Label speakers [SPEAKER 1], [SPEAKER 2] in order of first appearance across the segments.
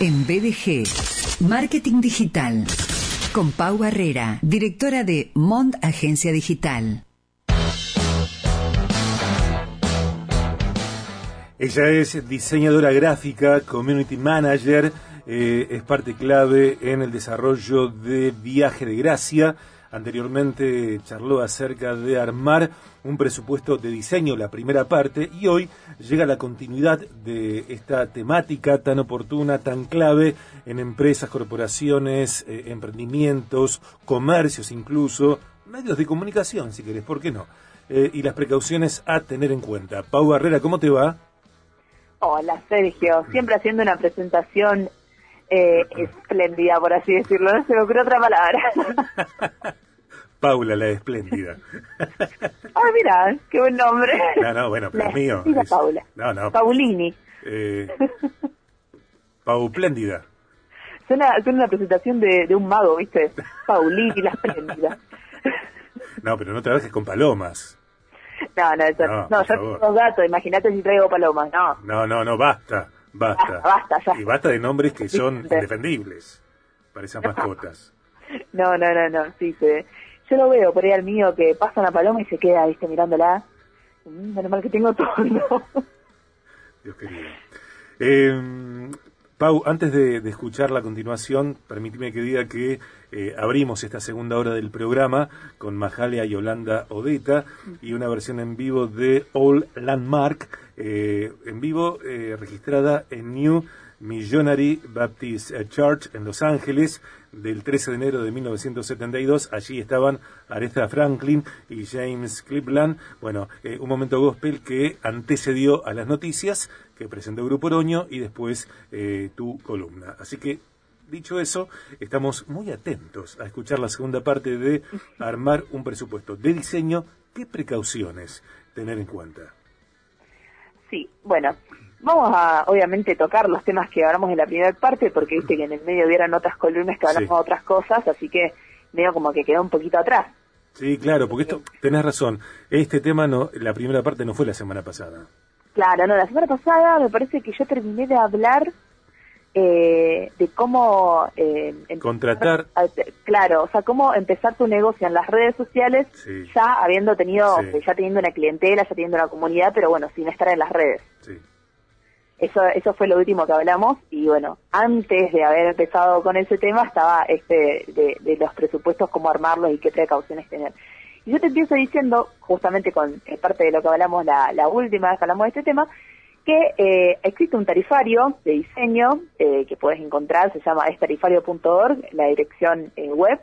[SPEAKER 1] en BDG. Marketing Digital. Con Pau Barrera, directora de Mond Agencia Digital.
[SPEAKER 2] Ella es diseñadora gráfica, community manager, eh, es parte clave en el desarrollo de Viaje de Gracia. Anteriormente charló acerca de armar un presupuesto de diseño, la primera parte, y hoy llega la continuidad de esta temática tan oportuna, tan clave en empresas, corporaciones, eh, emprendimientos, comercios incluso, medios de comunicación, si querés, ¿por qué no? Eh, y las precauciones a tener en cuenta. Pau Barrera, ¿cómo te va?
[SPEAKER 3] Hola Sergio, siempre haciendo una presentación eh, espléndida, por así decirlo, no se me ocurre otra palabra.
[SPEAKER 2] Paula, la espléndida.
[SPEAKER 3] Ah, mira, qué buen nombre.
[SPEAKER 2] No, no, bueno, pero
[SPEAKER 3] La
[SPEAKER 2] mío. es-
[SPEAKER 3] Paula.
[SPEAKER 2] No, no.
[SPEAKER 3] Paulini.
[SPEAKER 2] Eh, Paupléndida.
[SPEAKER 3] Suena, suena una presentación de, de un mago, ¿viste? Paulini, la espléndida.
[SPEAKER 2] No, pero no trabajes con palomas.
[SPEAKER 3] No, no, eso,
[SPEAKER 2] No,
[SPEAKER 3] no, yo tengo gatos, imagínate si traigo palomas, no.
[SPEAKER 2] No, no, no, basta. Basta.
[SPEAKER 3] Basta, basta, ya.
[SPEAKER 2] Y basta de nombres que son indefendibles para esas mascotas.
[SPEAKER 3] No, no, no, no, sí, se, yo lo veo por ahí al mío que pasa una paloma y se queda, ¿viste? Mirándola. Mm, Menos que tengo todo.
[SPEAKER 2] Dios querido. Eh, Pau, antes de, escuchar la continuación, permíteme que diga que eh, abrimos esta segunda hora del programa con Majalia y Yolanda Odeta y una versión en vivo de All Landmark, eh, en vivo eh, registrada en New Missionary Baptist Church en Los Ángeles del 13 de enero de 1972. Allí estaban Aretha Franklin y James Cleveland. Bueno, eh, un momento gospel que antecedió a las noticias que presentó Grupo Oroño y después eh, tu columna. Así que, dicho eso, estamos muy atentos a escuchar la segunda parte de armar un presupuesto de diseño. ¿Qué precauciones tener en cuenta?
[SPEAKER 3] Sí, bueno, vamos a obviamente tocar los temas que hablamos en la primera parte, porque viste que en el medio hubieran otras columnas que hablamos
[SPEAKER 2] Sí.
[SPEAKER 3] de otras cosas, así que medio como que quedó un poquito atrás.
[SPEAKER 2] Sí, claro, porque esto, tenés razón, este tema no, la primera parte no fue la semana pasada.
[SPEAKER 3] Claro, no, la semana pasada me parece que yo terminé de hablar eh, de cómo... eh,
[SPEAKER 2] Contratar.
[SPEAKER 3] a- Claro, o sea, cómo empezar tu negocio en las redes sociales
[SPEAKER 2] Sí.
[SPEAKER 3] ya habiendo tenido,
[SPEAKER 2] Sí.
[SPEAKER 3] ya teniendo una clientela, ya teniendo una comunidad, pero bueno, sin estar en las redes.
[SPEAKER 2] Sí.
[SPEAKER 3] Eso, eso fue lo último que hablamos y bueno, antes de haber empezado con ese tema estaba este de, de los presupuestos, cómo armarlos y qué precauciones tener. Y yo te empiezo diciendo, justamente con eh, parte de lo que hablamos la, la última vez que hablamos de este tema, que eh, existe un tarifario de diseño eh, que puedes encontrar, se llama estarifario.org, la dirección eh, web,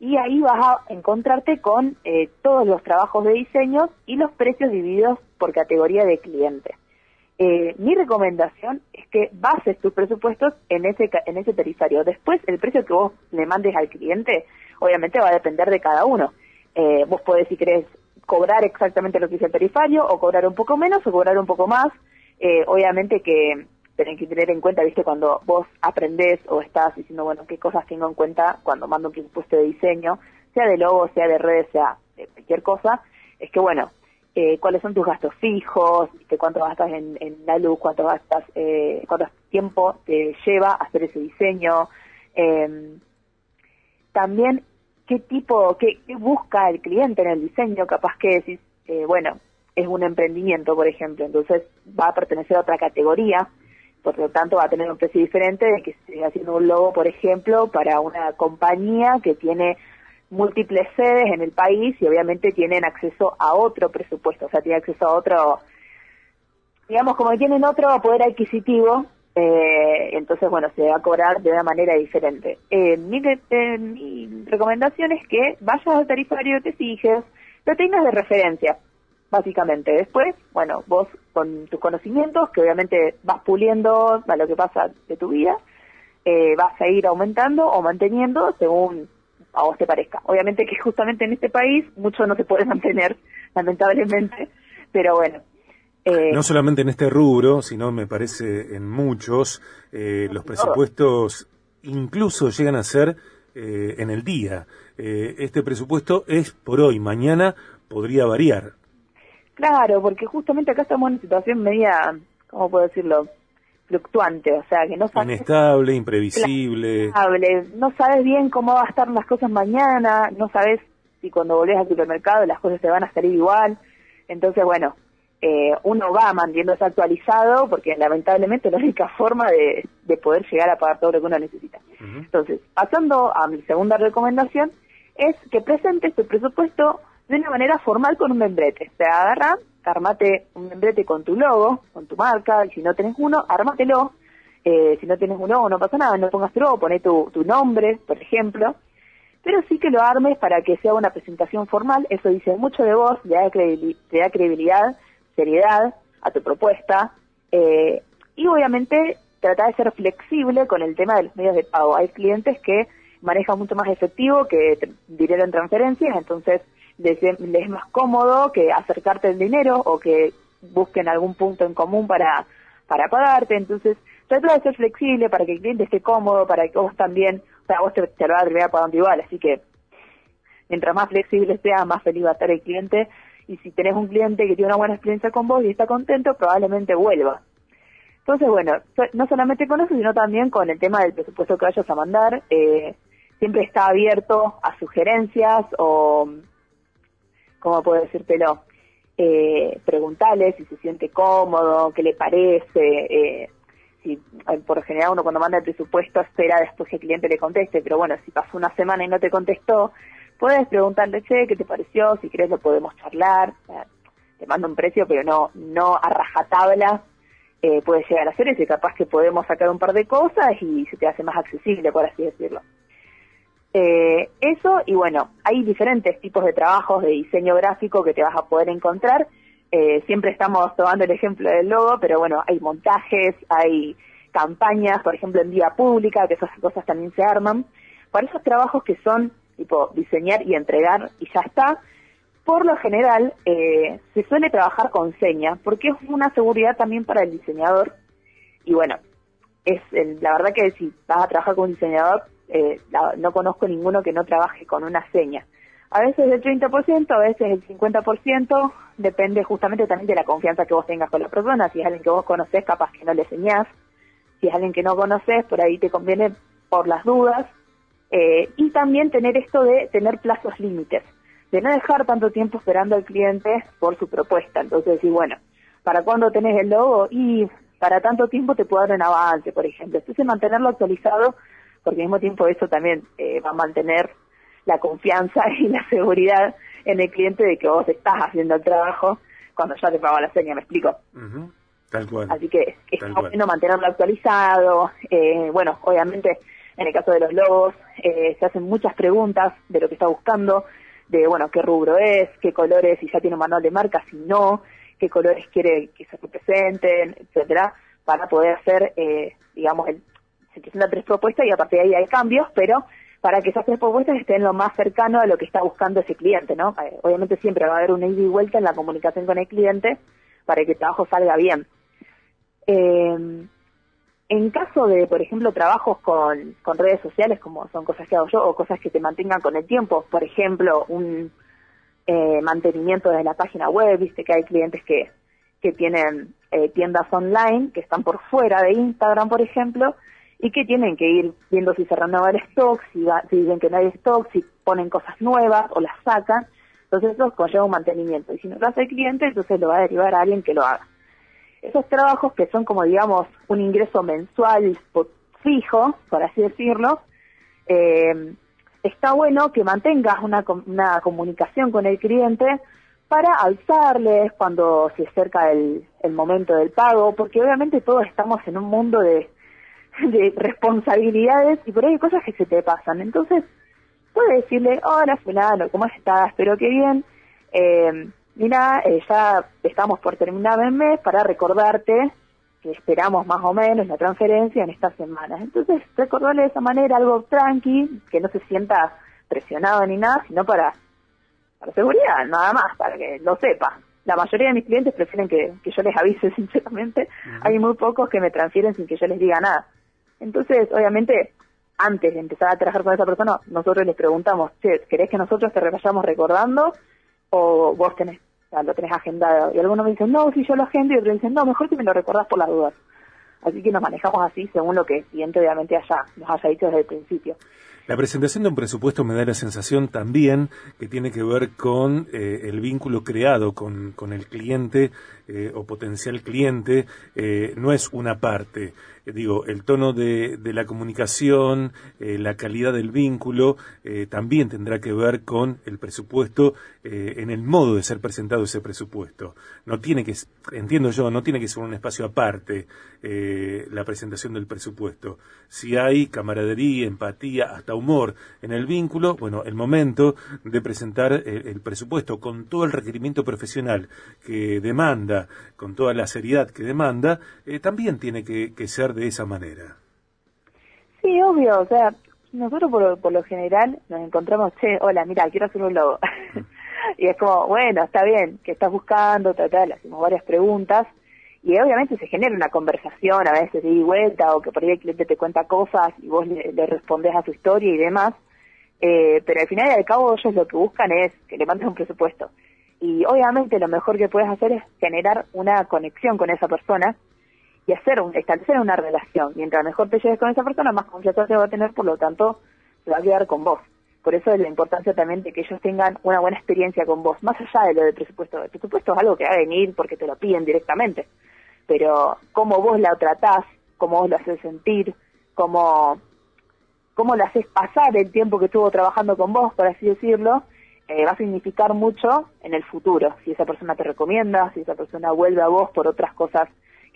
[SPEAKER 3] y ahí vas a encontrarte con eh, todos los trabajos de diseño y los precios divididos por categoría de cliente. Mi recomendación es que bases tus presupuestos en ese en ese tarifario. Después, el precio que vos le mandes al cliente, obviamente va a depender de cada uno. Vos podés, si querés, cobrar exactamente lo que dice el tarifario, o cobrar un poco menos, o cobrar un poco más. Eh, obviamente que tenés que tener en cuenta, viste, cuando vos aprendés o estás diciendo, bueno, qué cosas tengo en cuenta cuando mando un presupuesto de diseño, sea de logo, sea de redes, sea de cualquier cosa, es que, bueno, eh, cuáles son tus gastos fijos, ¿viste? cuánto gastas en, la luz, cuánto gastas, eh, cuánto tiempo te lleva hacer ese diseño, eh, también qué tipo, qué, qué busca el cliente en el diseño, capaz que decís, eh, bueno, es un emprendimiento, por ejemplo, entonces va a pertenecer a otra categoría, por lo tanto va a tener un precio diferente de que esté haciendo un logo, por ejemplo, para una compañía que tiene múltiples sedes en el país y obviamente tienen acceso a otro presupuesto, o sea, tiene acceso a otro, digamos, como que tienen otro poder adquisitivo, eh, entonces, bueno, se va a cobrar de una manera diferente. Eh, mi, eh, mi recomendación es que vayas al tarifario, te fijes, lo tengas de referencia, básicamente. Después, bueno, vos con tus conocimientos, que obviamente vas puliendo a lo que pasa de tu vida, eh, vas a ir aumentando o manteniendo según a vos te parezca. Obviamente que justamente en este país mucho no se puede mantener, lamentablemente, pero bueno. eh,
[SPEAKER 2] No solamente en este rubro, sino me parece en muchos, eh, los presupuestos incluso llegan a ser eh, en el día. Eh, este presupuesto es por hoy, mañana podría variar.
[SPEAKER 3] Claro, porque justamente acá estamos en una situación media, ¿cómo puedo decirlo? fluctuante, o sea, que no sabes...
[SPEAKER 2] Inestable, imprevisible.
[SPEAKER 3] no sabes bien cómo va a estar las cosas mañana, no sabes si cuando volvés al supermercado las cosas te van a salir igual. Entonces, bueno, eh, uno va manteniéndose actualizado porque lamentablemente es la única forma de, poder llegar a pagar todo lo que uno necesita. Entonces, pasando a mi segunda recomendación, es que presentes tu presupuesto de una manera formal con un membrete. O sea, agarra, armate un membrete con tu logo, con tu marca, y si no tenés uno, ármatelo. Eh, si no tienes un logo, no pasa nada, no pongas tu logo, poné tu, tu nombre, por ejemplo. Pero sí que lo armes para que sea una presentación formal, eso dice mucho de vos, le da credibilidad, seriedad a tu propuesta. Eh, y obviamente trata de ser flexible con el tema de los medios de pago. Hay clientes que manejan mucho más efectivo que dinero en transferencias, entonces les, es más cómodo que acercarte el dinero o que busquen algún punto en común para, para pagarte. Entonces, trata de ser flexible para que el cliente esté cómodo, para que vos también, o sea, vos te, lo vas a terminar pagando igual. Así que, mientras más flexible sea, más feliz va a estar el cliente. Y si tenés un cliente que tiene una buena experiencia con vos y está contento, probablemente vuelva. Entonces, bueno, no solamente con eso, sino también con el tema del presupuesto que vayas a mandar. Eh, siempre está abierto a sugerencias o ¿cómo puedo decírtelo? Eh, preguntarle si se siente cómodo, qué le parece, eh, si eh, por general uno cuando manda el presupuesto espera después que el cliente le conteste, pero bueno, si pasó una semana y no te contestó, puedes preguntarle, che, ¿qué te pareció? Si querés lo podemos charlar, te mando un precio, pero no, no a rajatabla, eh, puede llegar a ser ese, capaz que podemos sacar un par de cosas y se te hace más accesible, por así decirlo. Eh, eso, y bueno, hay diferentes tipos de trabajos de diseño gráfico que te vas a poder encontrar. Eh, siempre estamos tomando el ejemplo del logo, pero bueno, hay montajes, hay campañas, por ejemplo, en vía pública, que esas cosas también se arman. Para esos trabajos que son tipo diseñar y entregar y ya está, por lo general eh, se suele trabajar con señas, porque es una seguridad también para el diseñador. Y bueno, es la verdad que si vas a trabajar con un diseñador, eh, no conozco ninguno que no trabaje con una seña. A veces del 30%, a veces el 50%, depende justamente también de la confianza que vos tengas con la persona. Si es alguien que vos conocés, capaz que no le señás. Si es alguien que no conoces, por ahí te conviene por las dudas. Eh, y también tener esto de tener plazos límites, de no dejar tanto tiempo esperando al cliente por su propuesta. Entonces decir, bueno, ¿para cuándo tenés el logo? Y para tanto tiempo te puedo dar un avance, por ejemplo. Entonces mantenerlo actualizado porque al mismo tiempo eso también eh, va a mantener la confianza y la seguridad en el cliente de que vos estás haciendo el trabajo cuando ya te pagó la seña, ¿me explico?
[SPEAKER 2] Tal cual.
[SPEAKER 3] Así que es bueno mantenerlo actualizado. Eh, bueno, obviamente en el caso de los logos eh, se hacen muchas preguntas de lo que está buscando, de bueno, qué rubro es, qué colores, si ya tiene un manual de marca, si no, qué colores quiere que se representen, etcétera, para poder hacer, eh, digamos, el, se presentan tres propuestas y a partir de ahí hay cambios, pero para que esas tres propuestas estén lo más cercano a lo que está buscando ese cliente, ¿no? Eh, obviamente siempre va a haber una ida y vuelta en la comunicación con el cliente para que el trabajo salga bien. Eh, en caso de, por ejemplo, trabajos con, redes sociales, como son cosas que hago yo, o cosas que te mantengan con el tiempo, por ejemplo, un eh, mantenimiento de la página web, viste que hay clientes que, que tienen tiendas online que están por fuera de Instagram, por ejemplo, y que tienen que ir viendo si se renueva el stock, si, si dicen que no hay stock, si ponen cosas nuevas o las sacan. Entonces eso conlleva un mantenimiento. Y si no lo hace el cliente, entonces lo va a derivar a alguien que lo haga. Esos trabajos que son como, digamos, un ingreso mensual fijo, por así decirlo, eh, está bueno que mantengas una, una comunicación con el cliente para alzarles cuando se acerca el, el momento del pago, porque obviamente todos estamos en un mundo de de responsabilidades y por ahí hay cosas que se te pasan. Entonces, puedes decirle, hola fulano, ¿cómo estás? Espero que bien. Eh, mira, eh, ya estamos por terminar el mes para recordarte que esperamos más o menos la transferencia en estas semanas. Entonces, recordarle de esa manera algo tranqui, que no se sienta presionado ni nada, sino para, para seguridad, nada más, para que lo sepa. La mayoría de mis clientes prefieren que, que yo les avise sinceramente. Hay muy pocos que me transfieren sin que yo les diga nada. Entonces, obviamente, antes de empezar a trabajar con esa persona, nosotros les preguntamos, che, ¿querés que nosotros te vayamos recordando o vos tenés, lo tenés agendado? Y algunos me dicen, no, si yo lo agendo, y otros dicen, no, mejor que me lo recordás por las dudas. Así que nos manejamos así según lo que el cliente obviamente haya, nos haya dicho desde el principio.
[SPEAKER 2] La presentación de un presupuesto me da la sensación también que tiene que ver con eh, el vínculo creado con, con el cliente eh, o potencial cliente, eh, no es una parte. Digo, el tono de, la comunicación, la calidad del vínculo, también tendrá que ver con el presupuesto en el modo de ser presentado ese presupuesto. No tiene que, entiendo yo, no tiene que ser un espacio aparte la presentación del presupuesto. Si hay camaradería, empatía, hasta humor en el vínculo, bueno, el momento de presentar el, presupuesto con todo el requerimiento profesional que demanda, con toda la seriedad que demanda, eh, también tiene que, ser de esa manera.
[SPEAKER 3] Sí, obvio, o sea, nosotros por, por lo general nos encontramos, che, hola, mira, quiero hacer un logo. y es como, bueno, está bien, que estás buscando, tal, tal, hacemos varias preguntas y obviamente se genera una conversación a veces de vuelta o que por ahí el cliente te cuenta cosas y vos le, le respondes a su historia y demás, eh, pero al final y al cabo ellos lo que buscan es que le mandes un presupuesto. Y obviamente lo mejor que puedes hacer es generar una conexión con esa persona y hacer un, establecer una relación. Mientras mejor te lleves con esa persona, más confianza te va a tener, por lo tanto, se va a quedar con vos. Por eso es la importancia también de que ellos tengan una buena experiencia con vos, más allá de lo del presupuesto. El presupuesto es algo que va a venir porque te lo piden directamente pero cómo vos la tratás, cómo vos la haces sentir, cómo, cómo la haces pasar el tiempo que estuvo trabajando con vos, por así decirlo, eh, va a significar mucho en el futuro. Si esa persona te recomienda, si esa persona vuelve a vos por otras cosas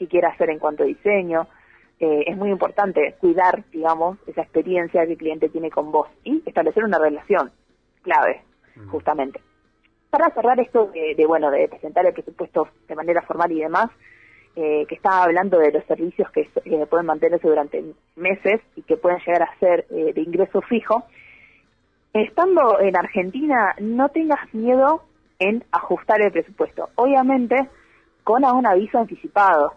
[SPEAKER 3] que quiera hacer en cuanto a diseño. Eh, es muy importante cuidar, digamos, esa experiencia que el cliente tiene con vos y establecer una relación clave, justamente. Para cerrar esto de, de, bueno, de presentar el presupuesto de manera formal y demás, eh, que estaba hablando de los servicios que, pueden mantenerse durante meses y que pueden llegar a ser eh, de ingreso fijo. Estando en Argentina, no tengas miedo en ajustar el presupuesto. Obviamente, con un aviso anticipado.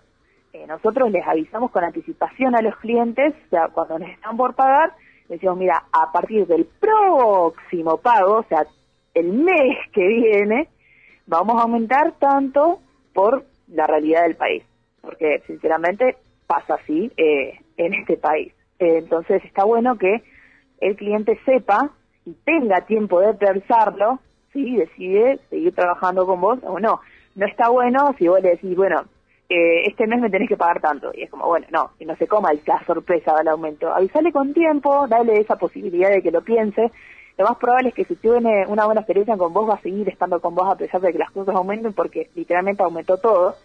[SPEAKER 3] Eh, nosotros les avisamos con anticipación a los clientes, o sea, cuando nos están por pagar, les decimos, mira, a partir del próximo pago, o sea, el mes que viene, vamos a aumentar tanto por la realidad del país, porque sinceramente pasa así eh, en este país. Eh, entonces está bueno que el cliente sepa y tenga tiempo de pensarlo si decide seguir trabajando con vos o no. No está bueno si vos le decís, bueno, eh, este mes me tenés que pagar tanto. Y es como, bueno, no, que no se coma la sorpresa del aumento. Avisale con tiempo, dale esa posibilidad de que lo piense. Lo más probable es que si tiene una buena experiencia con vos, va a seguir estando con vos a pesar de que las cosas aumenten, porque literalmente aumentó todo.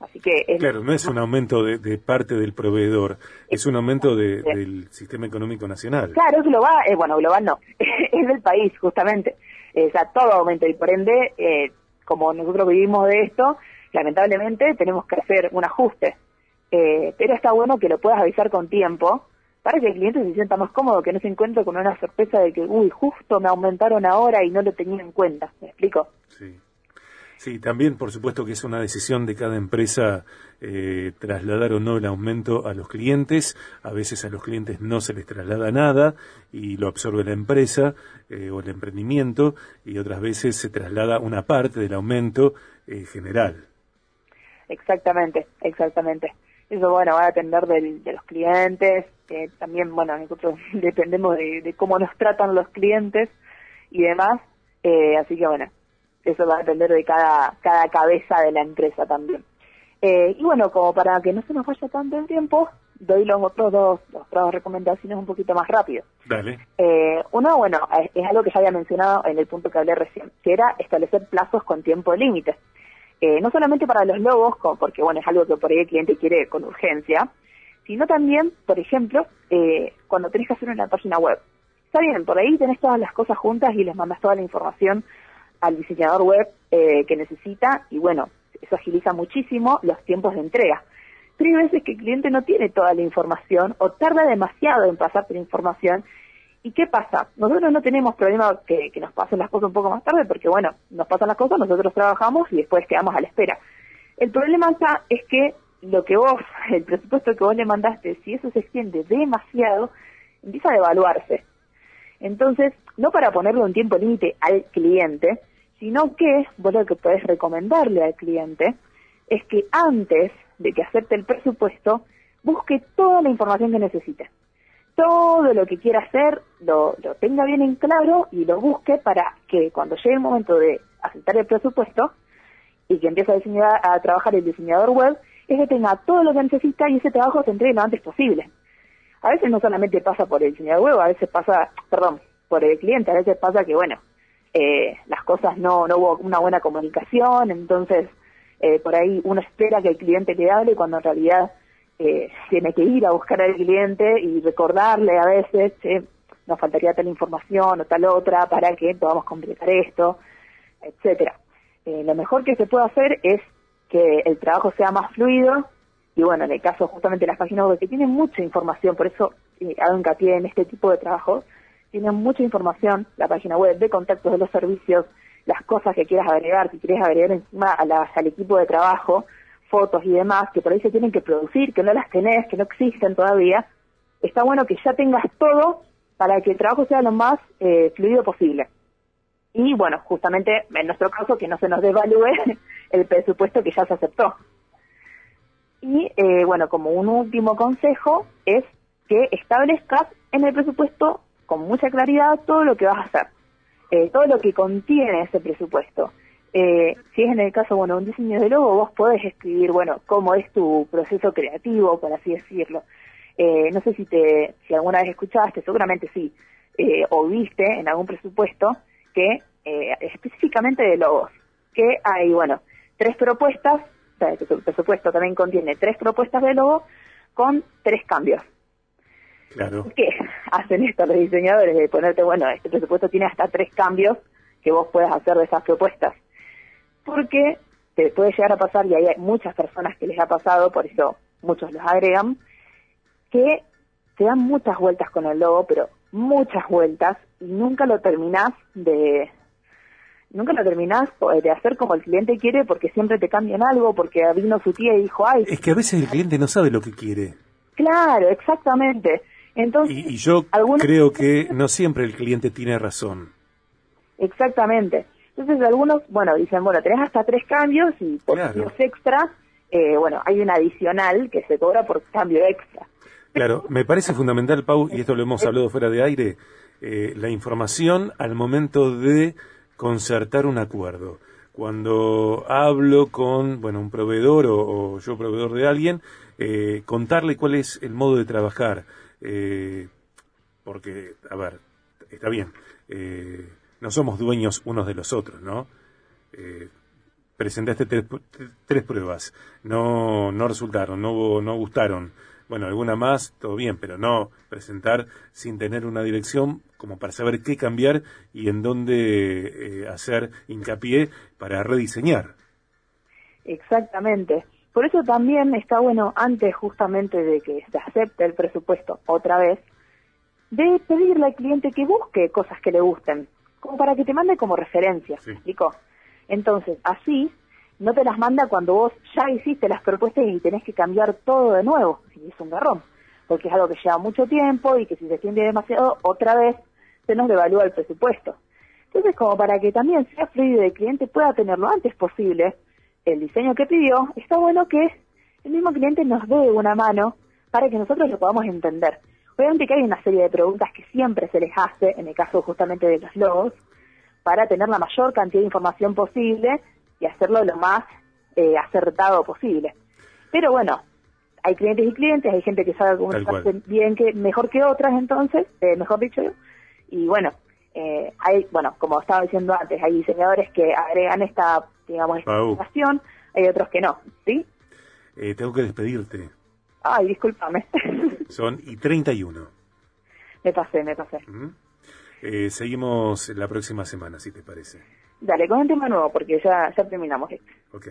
[SPEAKER 3] Así que
[SPEAKER 2] claro, no es un aumento de, parte del proveedor, es un aumento del sistema económico nacional.
[SPEAKER 3] Claro, es global, eh, bueno, global no, es del país justamente. o sea, todo aumenta y por ende, eh, como nosotros vivimos de esto, lamentablemente tenemos que hacer un ajuste. Eh, pero está bueno que lo puedas avisar con tiempo para que el cliente se sienta más cómodo, que no se encuentre con una sorpresa de que, uy, justo me aumentaron ahora y no lo tenía en cuenta. ¿Me explico?
[SPEAKER 2] Sí. Sí, también por supuesto que es una decisión de cada empresa eh, trasladar o no el aumento a los clientes. A veces a los clientes no se les traslada nada y lo absorbe la empresa eh, o el emprendimiento y otras veces se traslada una parte del aumento general.
[SPEAKER 3] Exactamente, exactamente. Eso, bueno, va a depender de los clientes. también, bueno, nosotros dependemos de, de, cómo nos tratan los clientes y demás. así que, bueno, eso va a depender de cada, cada cabeza de la empresa también. Eh, y bueno, como para que no se nos vaya tanto el tiempo, doy los otros dos, otras recomendaciones un poquito más rápido.
[SPEAKER 2] Dale.
[SPEAKER 3] Eh, uno, bueno, es, algo que ya había mencionado en el punto que hablé recién, que era establecer plazos con tiempo límite. Eh, no solamente para los logos, porque bueno, es algo que por ahí el cliente quiere con urgencia, sino también, por ejemplo, cuando tenés que hacer una página web. Está bien, por ahí tenés todas las cosas juntas y les mandas toda la información al diseñador web eh, que necesita y bueno, eso agiliza muchísimo los tiempos de entrega. Pero hay veces que el cliente no tiene toda la información o tarda demasiado en pasarte la información. ¿Y qué pasa? Nosotros no tenemos problema que, nos pasen las cosas un poco más tarde porque bueno, nos pasan las cosas, nosotros trabajamos y después quedamos a la espera. El problema acá es que lo que vos, el presupuesto que vos le mandaste, si eso se extiende demasiado, empieza a devaluarse. Entonces, no para ponerle un tiempo límite al cliente, sino que vos lo que podés recomendarle al cliente es que antes de que acepte el presupuesto, busque toda la información que necesite. Todo lo que quiera hacer lo, lo tenga bien en claro y lo busque para que cuando llegue el momento de aceptar el presupuesto y que empiece a, diseñar, a trabajar el diseñador web, es que tenga todo lo que necesita y ese trabajo se entregue lo antes posible. A veces no solamente pasa por el diseñador web, a veces pasa, perdón, por el cliente, a veces pasa que, bueno, eh, las cosas no, no hubo una buena comunicación, entonces eh, por ahí uno espera que el cliente le hable cuando en realidad eh, tiene que ir a buscar al cliente y recordarle a veces, nos faltaría tal información o tal otra para que podamos completar esto, etcétera. Eh, lo mejor que se puede hacer es que el trabajo sea más fluido y bueno, en el caso justamente de las páginas web que tienen mucha información, por eso eh, hago hincapié en este tipo de trabajo, tienen mucha información la página web de contactos de los servicios, las cosas que quieras agregar, si quieres agregar encima a al equipo de trabajo, fotos y demás, que por ahí se tienen que producir, que no las tenés, que no existen todavía, está bueno que ya tengas todo para que el trabajo sea lo más eh, fluido posible. Y bueno, justamente en nuestro caso que no se nos devalúe el presupuesto que ya se aceptó. Y eh, bueno, como un último consejo es que establezcas en el presupuesto con mucha claridad todo lo que vas a hacer, eh, todo lo que contiene ese presupuesto. Eh, si es en el caso, bueno, un diseño de logo, vos podés escribir, bueno, cómo es tu proceso creativo, por así decirlo. Eh, no sé si te, si alguna vez escuchaste, seguramente sí, eh, o viste en algún presupuesto que eh, específicamente de logos, que hay, bueno, tres propuestas, o sea, el presupuesto también contiene tres propuestas de logo con tres cambios.
[SPEAKER 2] Claro.
[SPEAKER 3] ¿Qué hacen esto los diseñadores? De ponerte, bueno, este presupuesto tiene hasta tres cambios que vos puedas hacer de esas propuestas. Porque te puede llegar a pasar, y hay muchas personas que les ha pasado, por eso muchos los agregan, que te dan muchas vueltas con el logo, pero muchas vueltas, y nunca lo terminás de, nunca lo terminás de hacer como el cliente quiere porque siempre te cambian algo, porque vino su tía y dijo, ay...
[SPEAKER 2] Es que a veces el cliente no sabe lo que quiere.
[SPEAKER 3] Claro, exactamente. Entonces,
[SPEAKER 2] y, y yo creo que no siempre el cliente tiene razón.
[SPEAKER 3] Exactamente. Entonces algunos, bueno, dicen, bueno, tenés hasta tres cambios y por
[SPEAKER 2] Claro.
[SPEAKER 3] cambios extra, eh, bueno, hay un adicional que se cobra por cambio extra.
[SPEAKER 2] Claro, me parece fundamental, Pau, y esto lo hemos hablado fuera de aire, eh, la información al momento de concertar un acuerdo. Cuando hablo con, bueno, un proveedor o, o yo proveedor de alguien, eh, contarle cuál es el modo de trabajar. Eh, porque, a ver, está bien, eh, no somos dueños unos de los otros, ¿no? Eh, presentaste tres, tres pruebas, no, no resultaron, no, no gustaron. Bueno, alguna más, todo bien, pero no presentar sin tener una dirección como para saber qué cambiar y en dónde eh, hacer hincapié para rediseñar.
[SPEAKER 3] Exactamente. Por eso también está bueno, antes justamente de que se acepte el presupuesto otra vez, de pedirle al cliente que busque cosas que le gusten, como para que te mande como referencia,
[SPEAKER 2] Sí.
[SPEAKER 3] ¿me explico? Entonces, así no te las manda cuando vos ya hiciste las propuestas y tenés que cambiar todo de nuevo, y es un garrón, porque es algo que lleva mucho tiempo y que si se extiende demasiado, otra vez se nos devalúa el presupuesto. Entonces, como para que también sea fluido y el cliente pueda tener lo antes posible el diseño que pidió, está bueno que el mismo cliente nos dé una mano para que nosotros lo podamos entender. Obviamente que hay una serie de preguntas que siempre se les hace, en el caso justamente de los logos, para tener la mayor cantidad de información posible y hacerlo lo más eh, acertado posible. Pero bueno, hay clientes y clientes, hay gente que sabe comunicarse bien que mejor que otras entonces, eh, mejor dicho, y bueno, eh, hay, bueno, como estaba diciendo antes, hay diseñadores que agregan esta, digamos, esta información, hay otros que no, ¿sí?
[SPEAKER 2] Eh, tengo que despedirte.
[SPEAKER 3] Ay, discúlpame.
[SPEAKER 2] Son y 31.
[SPEAKER 3] me pasé, me pasé.
[SPEAKER 2] ¿Mm? Eh, seguimos la próxima semana, si te parece.
[SPEAKER 3] Dale, con un tema nuevo, porque ya, ya terminamos esto.
[SPEAKER 2] Ok.